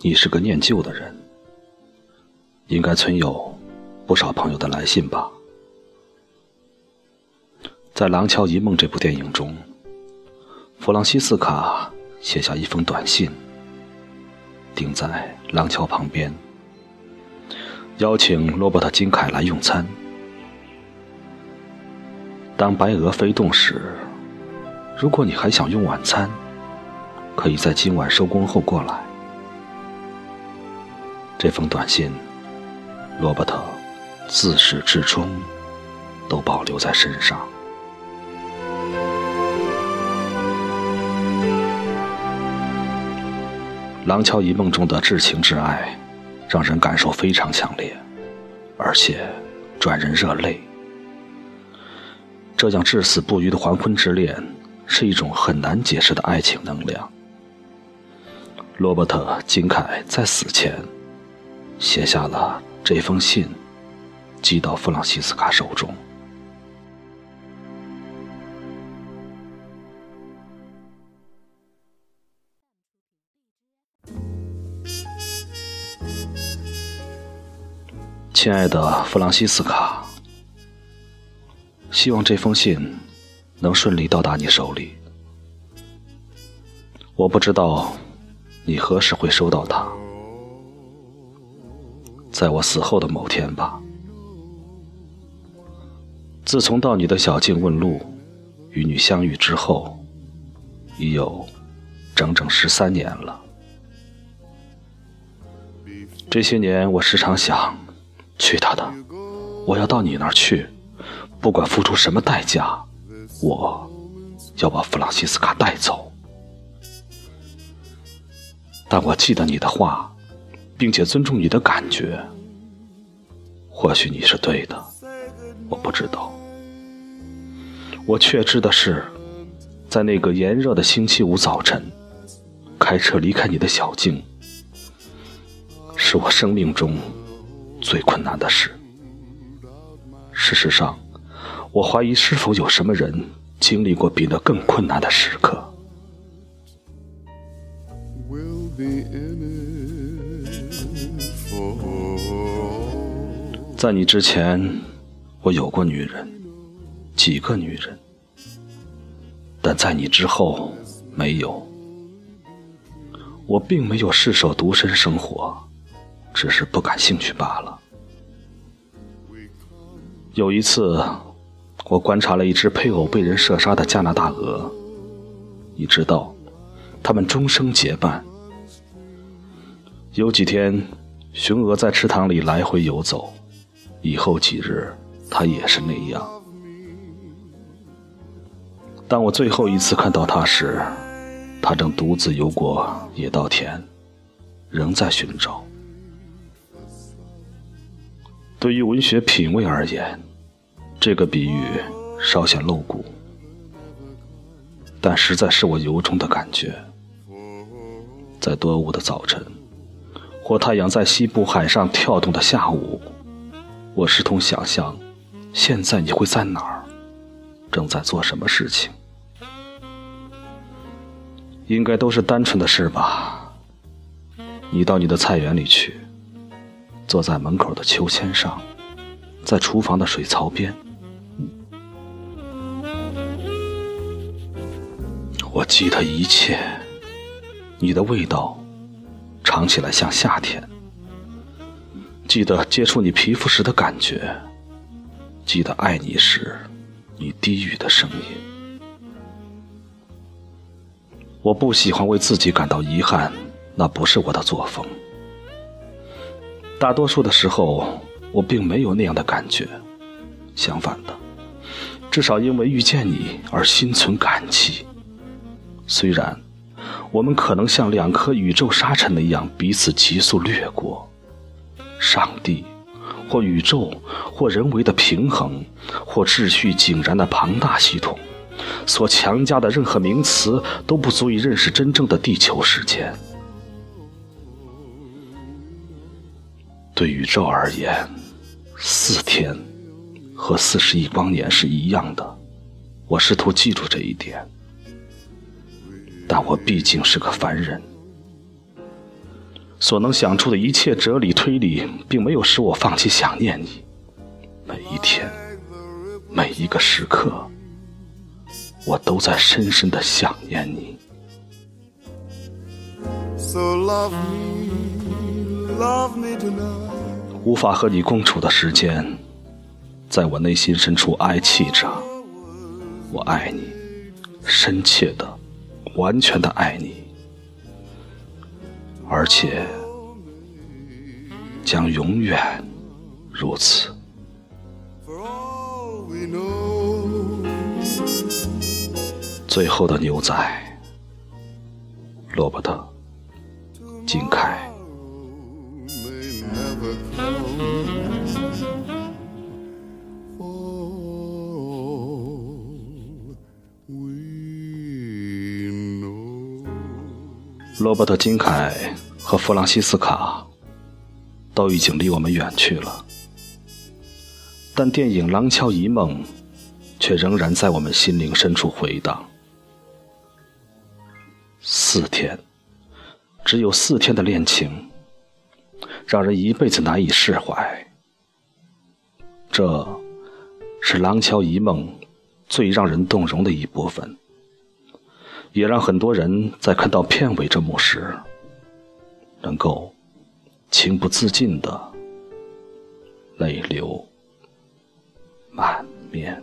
你是个念旧的人，应该存有不少朋友的来信吧？在《廊桥遗梦》这部电影中，弗朗西斯卡写下一封短信，钉在廊桥旁边，邀请罗伯特·金凯来用餐。当白鹅飞动时，如果你还想用晚餐，可以在今晚收工后过来。这封短信，罗伯特自始至终都保留在身上。《廊桥遗梦》中的至情至爱，让人感受非常强烈，而且转人热泪。这样至死不渝的黄昏之恋，是一种很难解释的爱情能量。罗伯特·金凯在死前写下了这封信，寄到弗朗西斯卡手中。亲爱的弗朗西斯卡，希望这封信能顺利到达你手里。我不知道你何时会收到它，在我死后的某天吧。自从到你的小径问路，与你相遇之后，已有整整十三年了。这些年，我时常想。去他的！我要到你那儿去，不管付出什么代价，我要把弗朗西斯卡带走。但我记得你的话，并且尊重你的感觉。或许你是对的，我不知道。我确知的是，在那个炎热的星期五早晨，开车离开你的小径，是我生命中。最困难的事。事实上，我怀疑是否有什么人经历过比那更困难的时刻。在你之前，我有过女人，几个女人，但在你之后，没有。我并没有誓守独身生活。只是不感兴趣罢了。有一次，我观察了一只配偶被人射杀的加拿大鹅。你知道，它们终生结伴。有几天，雄鹅在池塘里来回游走；以后几日，他也是那样。当我最后一次看到他时，他正独自游过野稻田，仍在寻找。对于文学品味而言，这个比喻稍显露骨，但实在是我由衷的感觉。在多雾的早晨，或太阳在西部海上跳动的下午，我试图想象，现在你会在哪儿，正在做什么事情？应该都是单纯的事吧。你到你的菜园里去。坐在门口的秋千上，在厨房的水槽边，我记得一切。你的味道，尝起来像夏天。记得接触你皮肤时的感觉，记得爱你时你低语的声音。我不喜欢为自己感到遗憾，那不是我的作风。大多数的时候，我并没有那样的感觉。相反的，至少因为遇见你而心存感激。虽然我们可能像两颗宇宙沙尘那样彼此急速掠过，上帝，或宇宙，或人为的平衡，或秩序井然的庞大系统，所强加的任何名词都不足以认识真正的地球时间。对宇宙而言，四天和四十亿光年是一样的。我试图记住这一点，但我毕竟是个凡人，所能想出的一切哲理推理，并没有使我放弃想念你。每一天，每一个时刻，我都在深深的想念你。无法和你共处的时间，在我内心深处哀泣着。我爱你，深切的、完全的爱你，而且将永远如此。最后的牛仔，罗伯特·金凯。罗伯特·金凯和弗朗西斯卡都已经离我们远去了，但电影《廊桥遗梦》却仍然在我们心灵深处回荡。四天，只有四天的恋情，让人一辈子难以释怀。这是《廊桥遗梦》最让人动容的一部分，也让很多人在看到片尾这幕时，能够情不自禁的泪流满面。